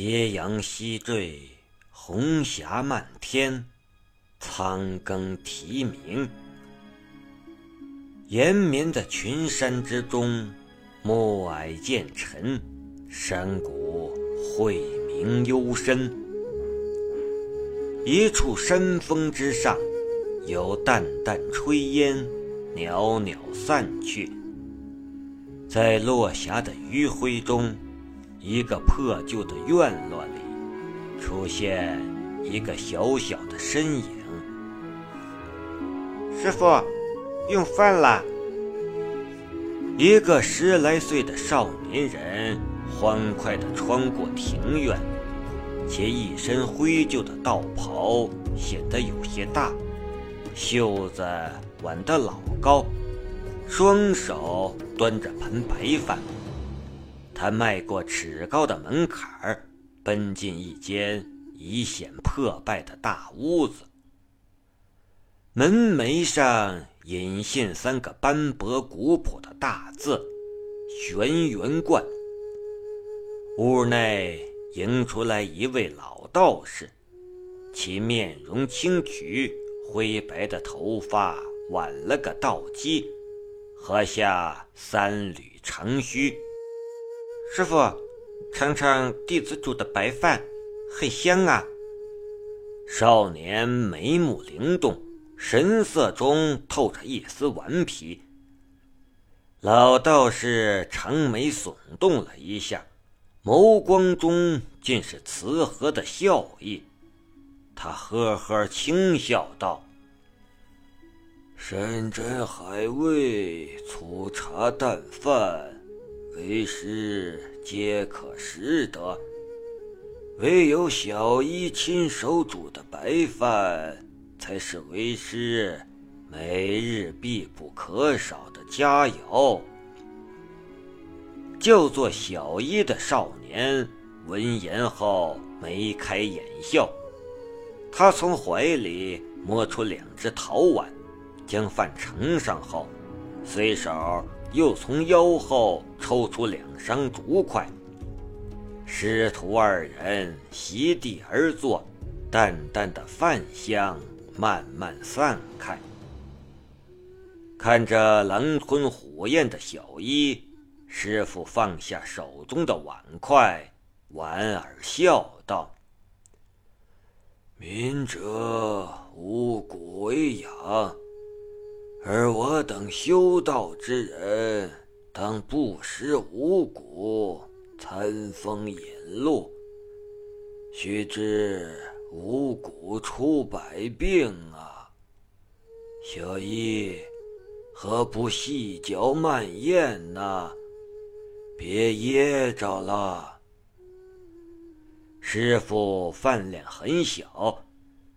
斜阳西坠，红霞漫天，苍更啼鸣。延绵的群山之中，暮霭渐沉，山谷晦明幽深。一处山峰之上，有淡淡炊烟，袅袅散去。在落霞的余晖中，一个破旧的院落里，出现一个小小的身影。师傅，用饭了。一个十来岁的少年人欢快地穿过庭院，且一身灰旧的道袍显得有些大，袖子挽得老高。双手端着盆白饭，他迈过尺高的门槛儿，奔进一间已显破败的大屋子。门楣上隐现三个斑驳古朴的大字“玄元观”。屋内迎出来一位老道士，其面容清癯，灰白的头发挽了个倒髻。颌下三缕长须，师傅，尝尝弟子煮的白饭，很香啊。少年眉目灵动，神色中透着一丝顽皮。老道士长眉耸动了一下，眸光中尽是慈和的笑意。他呵呵轻笑道。山珍海味、粗茶淡饭，为师皆可食得。唯有小一亲手煮的白饭，才是为师每日必不可少的佳肴。叫做小一的少年闻言后眉开眼笑，他从怀里摸出两只陶碗。将饭盛上后，随手又从腰后抽出两张竹筷。师徒二人席地而坐，淡淡的饭香慢慢散开。看着狼吞虎咽的小一，师傅放下手中的碗筷，莞尔笑道：“民者五谷为养。”而我等修道之人，当不食五谷，餐风饮露。须知五谷出百病啊！小医，何不细嚼慢咽呢？别噎着了。师傅饭量很小，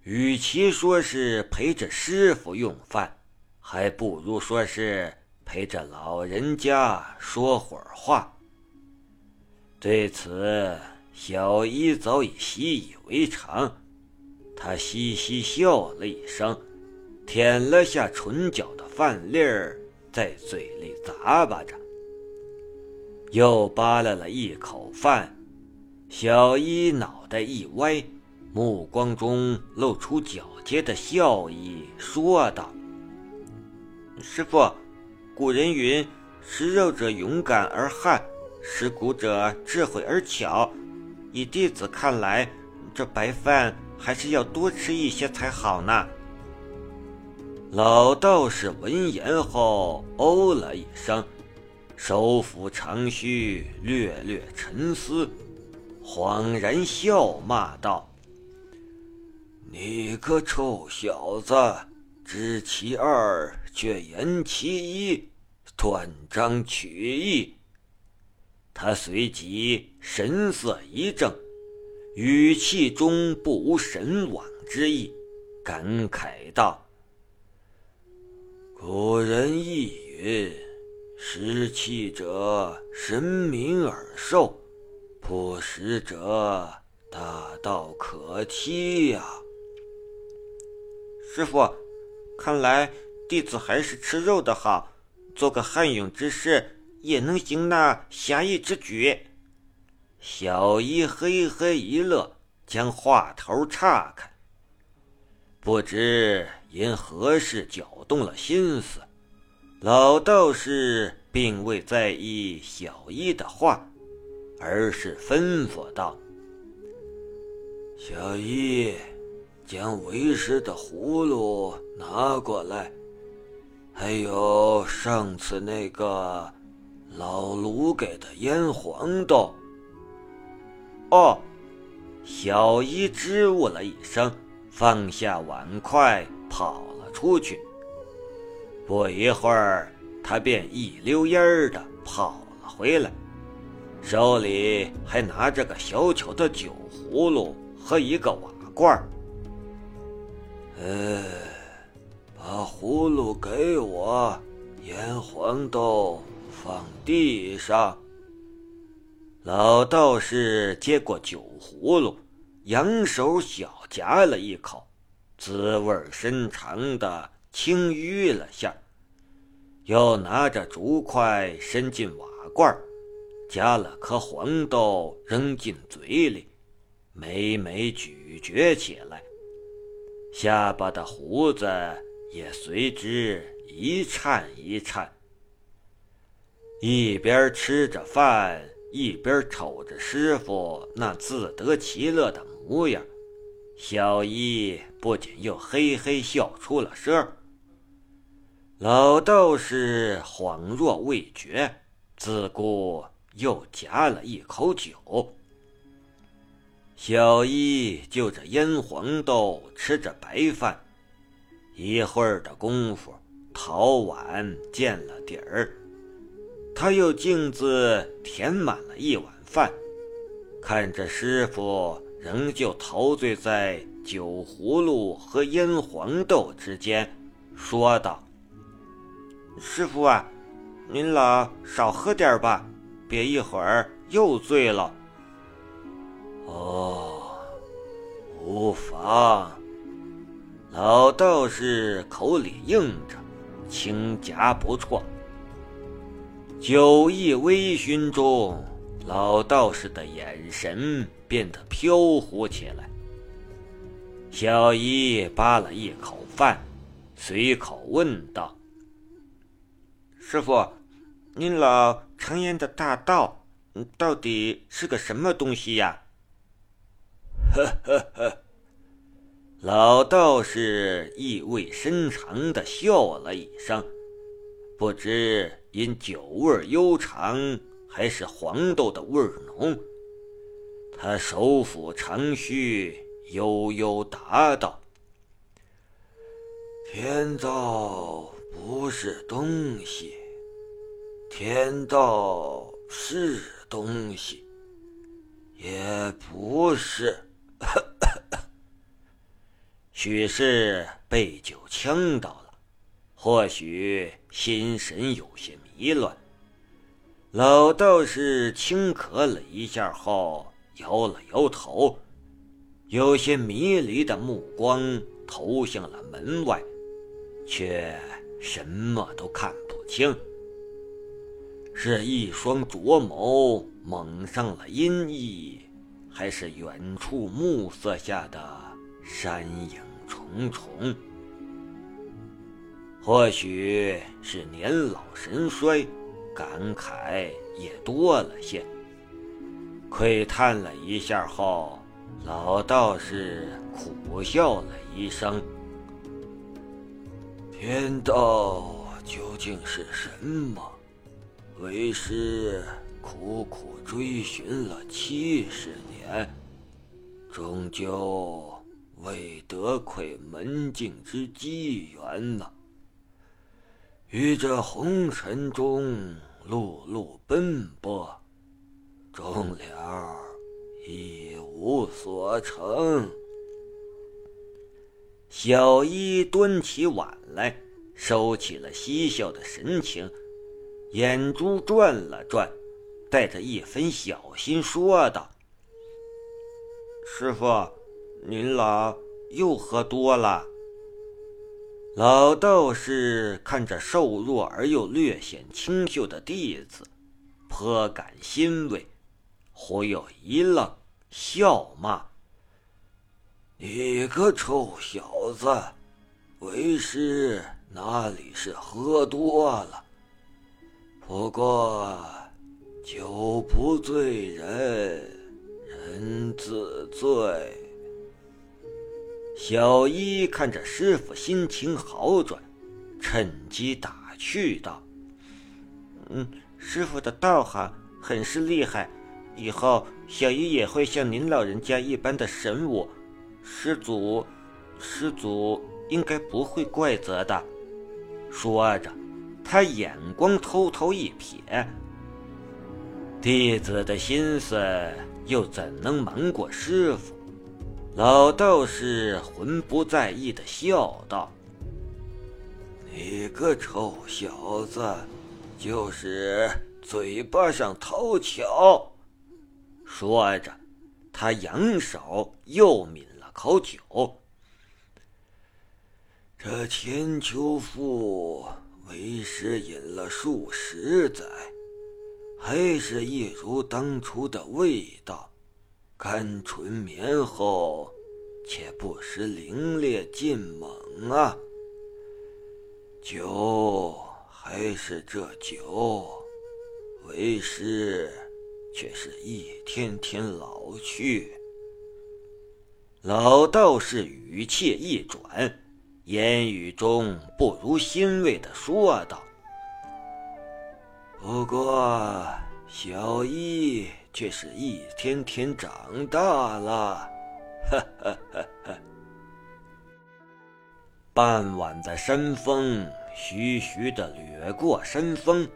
与其说是陪着师傅用饭。还不如说是陪着老人家说会儿话。对此，小一早已习以为常。他嘻嘻笑了一声，舔了下唇角的饭粒儿，在嘴里咂巴着，又扒拉了一口饭。小一脑袋一歪，目光中露出狡黠的笑意，说道。师傅，古人云：“食肉者勇敢而悍，食骨者智慧而巧。”以弟子看来，这白饭还是要多吃一些才好呢。老道士闻言后，哦了一声，手抚长须，略略沉思，恍然笑骂道：“你个臭小子，知其二！”却言其一，断章取义。他随即神色一正，语气中不无神往之意，感慨道：“古人亦云，食气者神明耳寿，不食者大道可期呀。”师傅，看来。弟子还是吃肉的好，做个悍勇之士也能行那侠义之举。小一嘿嘿一乐，将话头岔开。不知因何事搅动了心思，老道士并未在意小一的话，而是吩咐道：“小一，将为师的葫芦拿过来。”还有上次那个老卢给的腌黄豆。哦，小姨支吾了一声，放下碗筷跑了出去。不一会儿，他便一溜烟儿的跑了回来，手里还拿着个小巧的酒葫芦和一个瓦罐儿。呃。把葫芦给我，腌黄豆放地上。老道士接过酒葫芦，扬手小夹了一口，滋味深长的轻吁了下，又拿着竹筷伸进瓦罐，夹了颗黄豆扔进嘴里，每每咀嚼起来，下巴的胡子。也随之一颤一颤，一边吃着饭，一边瞅着师傅那自得其乐的模样，小一不仅又嘿嘿笑出了声。老道士恍若未觉，自顾又夹了一口酒。小一就着腌黄豆，吃着白饭。一会儿的功夫，陶碗见了底儿，他又径自填满了一碗饭，看着师傅仍旧陶醉在酒葫芦和腌黄豆之间，说道：“师傅啊，您老少喝点吧，别一会儿又醉了。”哦，无妨。老道士口里应着，轻夹不错。酒意微醺中，老道士的眼神变得飘忽起来。小姨扒了一口饭，随口问道：“师傅，您老常言的大道，到底是个什么东西呀？”呵呵呵。老道士意味深长地笑了一声，不知因酒味悠长，还是黄豆的味浓。他手抚长须，悠悠答道：“天道不是东西，天道是东西，也不是。”许是被酒呛到了，或许心神有些迷乱。老道士轻咳了一下后，摇了摇头，有些迷离的目光投向了门外，却什么都看不清。是一双浊眸蒙上了阴翳，还是远处暮色下的山影？重重，或许是年老神衰，感慨也多了些。窥探了一下后，老道士苦笑了一声：“天道究竟是什么？为师苦苦追寻了七十年，终究……”未得窥门径之机缘呢。于这红尘中碌碌奔波，终了一无所成。小一端起碗来，收起了嬉笑的神情，眼珠转了转，带着一分小心说道：“师傅。”您老又喝多了。老道士看着瘦弱而又略显清秀的弟子，颇感欣慰，忽又一愣，笑骂：“你个臭小子，为师哪里是喝多了？不过酒不醉人，人自醉。”小一看着师傅心情好转，趁机打趣道：“嗯，师傅的道行很是厉害，以后小一也会像您老人家一般的神武，师祖，师祖应该不会怪责的。”说着，他眼光偷偷一瞥，弟子的心思又怎能瞒过师傅？老道士浑不在意的笑道：“你个臭小子，就是嘴巴上讨巧。”说着，他扬手又抿了口酒。这千秋赋为师饮了数十载，还是一如当初的味道。甘醇绵厚，且不失凌冽劲猛啊！酒还是这酒，为师却是一天天老去。老道士语气一转，言语中不如欣慰的说道：“不过小一……”却是一天天长大了，哈哈哈哈。傍晚的山风徐徐地掠过山峰，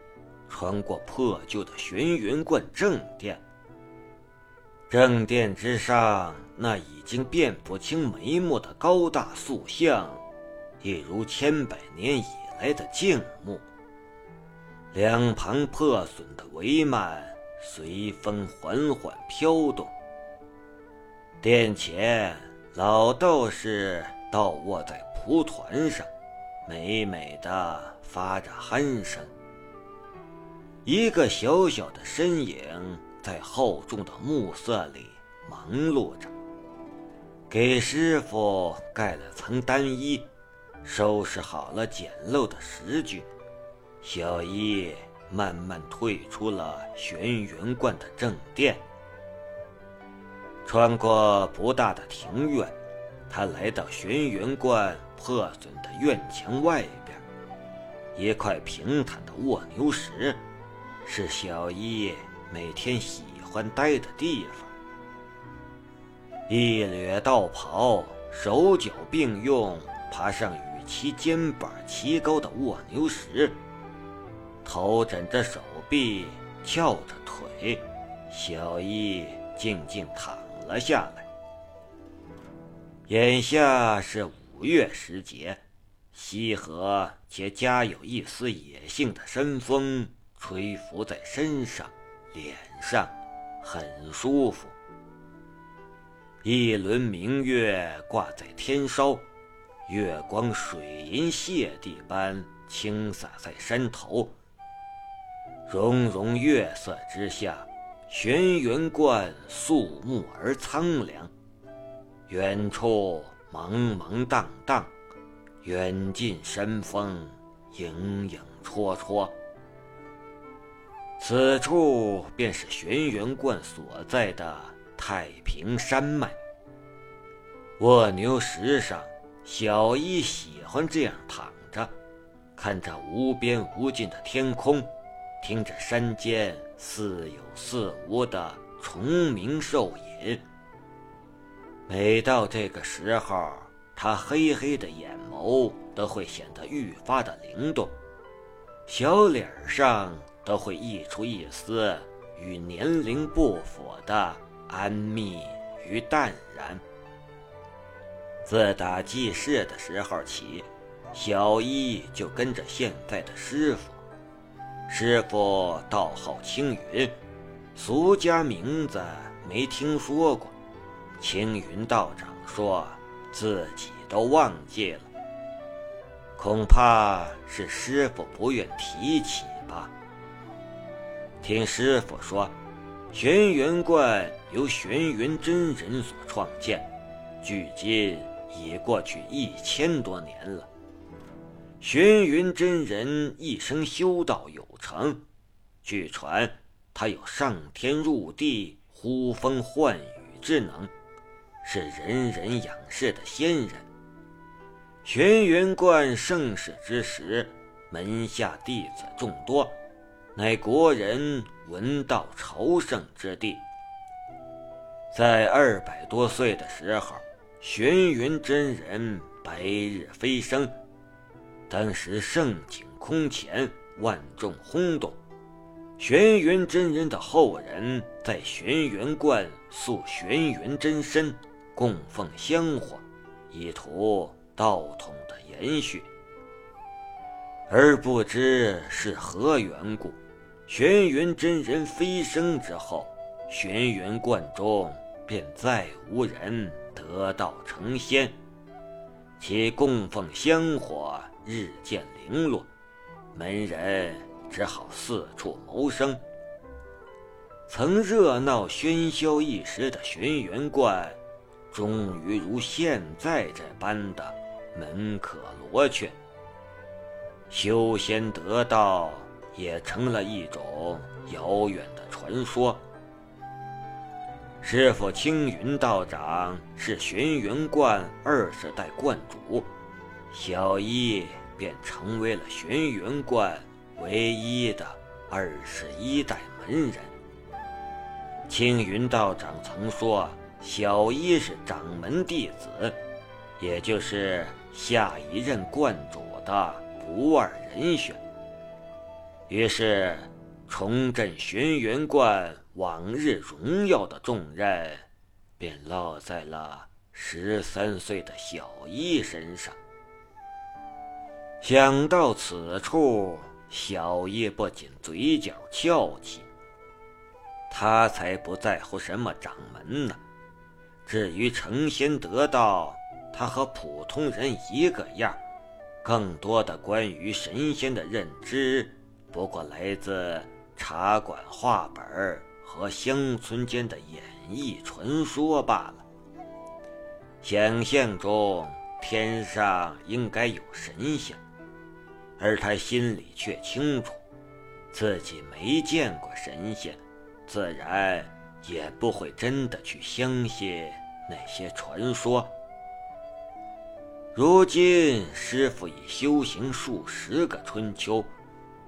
穿过破旧的玄云观正殿。正殿之上，那已经辨不清眉目的高大塑像，一如千百年以来的静木。两旁破损的帷幔。随风缓缓飘动。殿前，老道士倒卧在蒲团上，美美的发着鼾声。一个小小的身影在厚重的暮色里忙碌着，给师傅盖了层单衣，收拾好了简陋的食具。小一。慢慢退出了玄云观的正殿，穿过不大的庭院，他来到玄云观破损的院墙外边。一块平坦的卧牛石，是小一每天喜欢待的地方。一掠道袍，手脚并用，爬上与其肩膀齐高的卧牛石。头枕着手臂，翘着腿，小一静静躺了下来。眼下是五月时节，西河且夹有一丝野性的山风吹拂在身上、脸上，很舒服。一轮明月挂在天梢，月光水银泻地般倾洒在山头。融融月色之下，玄云观肃穆而苍凉。远处茫茫荡荡，远近山峰影影绰绰。此处便是玄元观所在的太平山脉。卧牛石上，小一喜欢这样躺着，看着无边无尽的天空。听着山间似有似无的虫鸣兽饮，每到这个时候，他黑黑的眼眸都会显得愈发的灵动，小脸上都会溢出一丝与年龄不符的安谧与淡然。自打记事的时候起，小一就跟着现在的师傅。师傅道号青云，俗家名字没听说过。青云道长说自己都忘记了，恐怕是师傅不愿提起吧。听师傅说，玄元观由玄元真人所创建，距今已过去一千多年了。玄元真人一生修道有成，据传他有上天入地、呼风唤雨之能，是人人仰视的仙人。玄元观盛世之时，门下弟子众多。乃国人闻道朝圣之地。在二百多岁的时候，玄云真人白日飞升，当时盛景空前，万众轰动。玄元真人的后人在玄元观塑玄元真身，供奉香火，以图道统的延续。而不知是何缘故。玄元真人飞升之后，玄元观中便再无人得道成仙，其供奉香火日渐零落，门人只好四处谋生。曾热闹喧嚣一时的玄元观，终于如现在这般的门可罗雀，修仙得道。也成了一种遥远的传说。师傅青云道长是玄元观二十代观主，小一便成为了玄元观唯一的二十一代门人。青云道长曾说，小一是掌门弟子，也就是下一任观主的不二人选。于是，重振玄元观往日荣耀的重任，便落在了十三岁的小一身上。想到此处，小叶不仅嘴角翘起。他才不在乎什么掌门呢，至于成仙得道，他和普通人一个样。更多的关于神仙的认知。不过来自茶馆话本和乡村间的演绎传说罢了。想象中天上应该有神仙，而他心里却清楚，自己没见过神仙，自然也不会真的去相信那些传说。如今师傅已修行数十个春秋。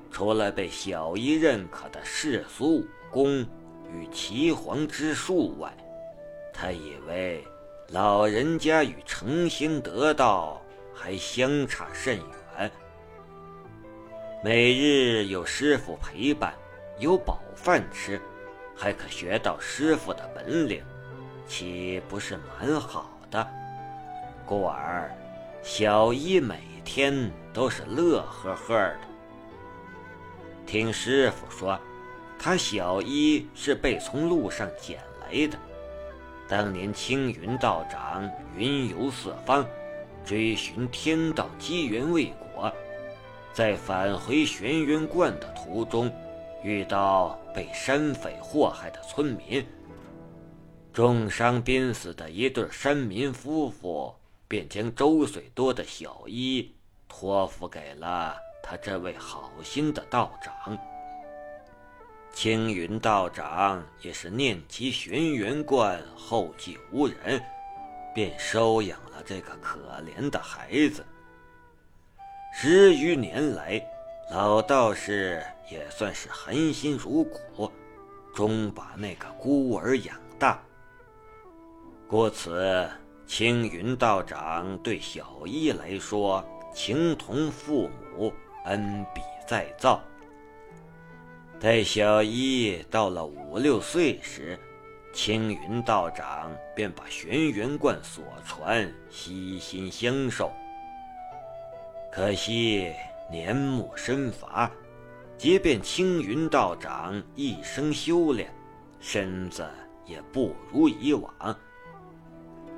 除了被小姨认可的世俗武功与岐黄之术外，他以为老人家与成仙得道还相差甚远。每日有师傅陪伴，有饱饭吃，还可学到师傅的本领，岂不是蛮好的？故而，小一每天都是乐呵呵的。听师傅说，他小一是被从路上捡来的。当年青云道长云游四方，追寻天道机缘未果，在返回玄元观的途中，遇到被山匪祸害的村民，重伤濒死的一对山民夫妇，便将周岁多的小一托付给了。他这位好心的道长，青云道长也是念及玄元观后继无人，便收养了这个可怜的孩子。十余年来，老道士也算是含辛茹苦，终把那个孤儿养大。故此，青云道长对小一来说，情同父母。恩比再造。待小一到了五六岁时，青云道长便把玄元观所传悉心相授。可惜年暮身乏，即便青云道长一生修炼，身子也不如以往。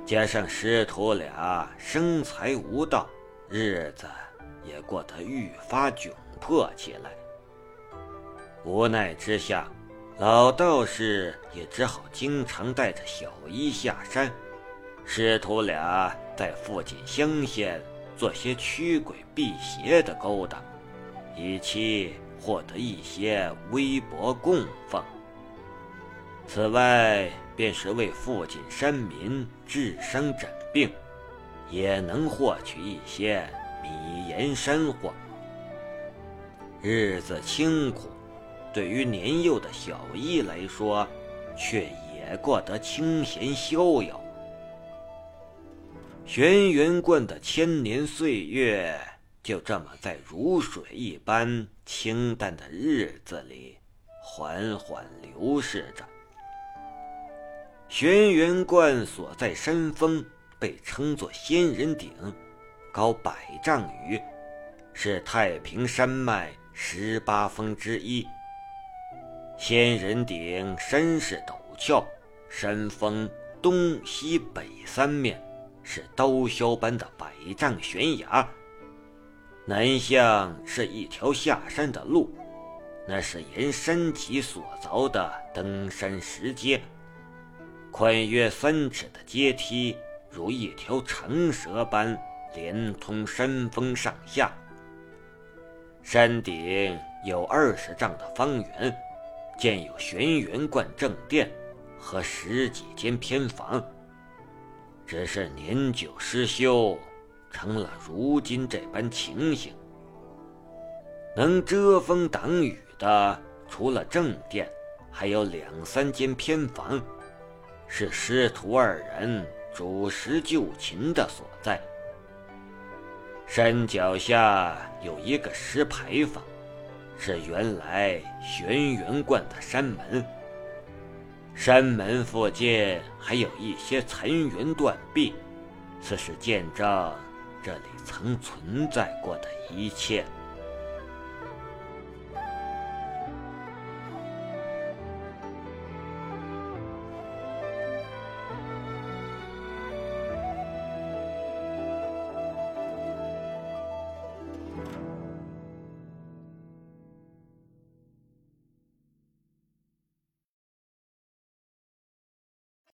加上师徒俩生财无道，日子……也过得愈发窘迫起来。无奈之下，老道士也只好经常带着小医下山，师徒俩在附近乡县做些驱鬼辟邪的勾当，以期获得一些微薄供奉。此外，便是为附近山民治伤诊病，也能获取一些米盐山货。日子清苦。对于年幼的小一来说，却也过得清闲逍遥。玄元观的千年岁月就这么在如水一般清淡的日子里缓缓流逝着。玄元观所在山峰被称作仙人顶，高百丈余，是太平山脉十八峰之一。仙人顶山势陡峭，山峰东西北三面是刀削般的百丈悬崖。南向是一条下山的路，那是沿山脊所凿的登山石阶，宽约三尺的阶梯如一条长蛇般连通山峰上下。山顶有二十丈的方圆。建有玄元观正殿和十几间偏房，只是年久失修，成了如今这般情形。能遮风挡雨的，除了正殿，还有两三间偏房，是师徒二人煮食就寝的所在。山脚下有一个石牌坊。是原来玄元观的山门，山门附近还有一些残垣断壁，此是见证这里曾存在过的一切。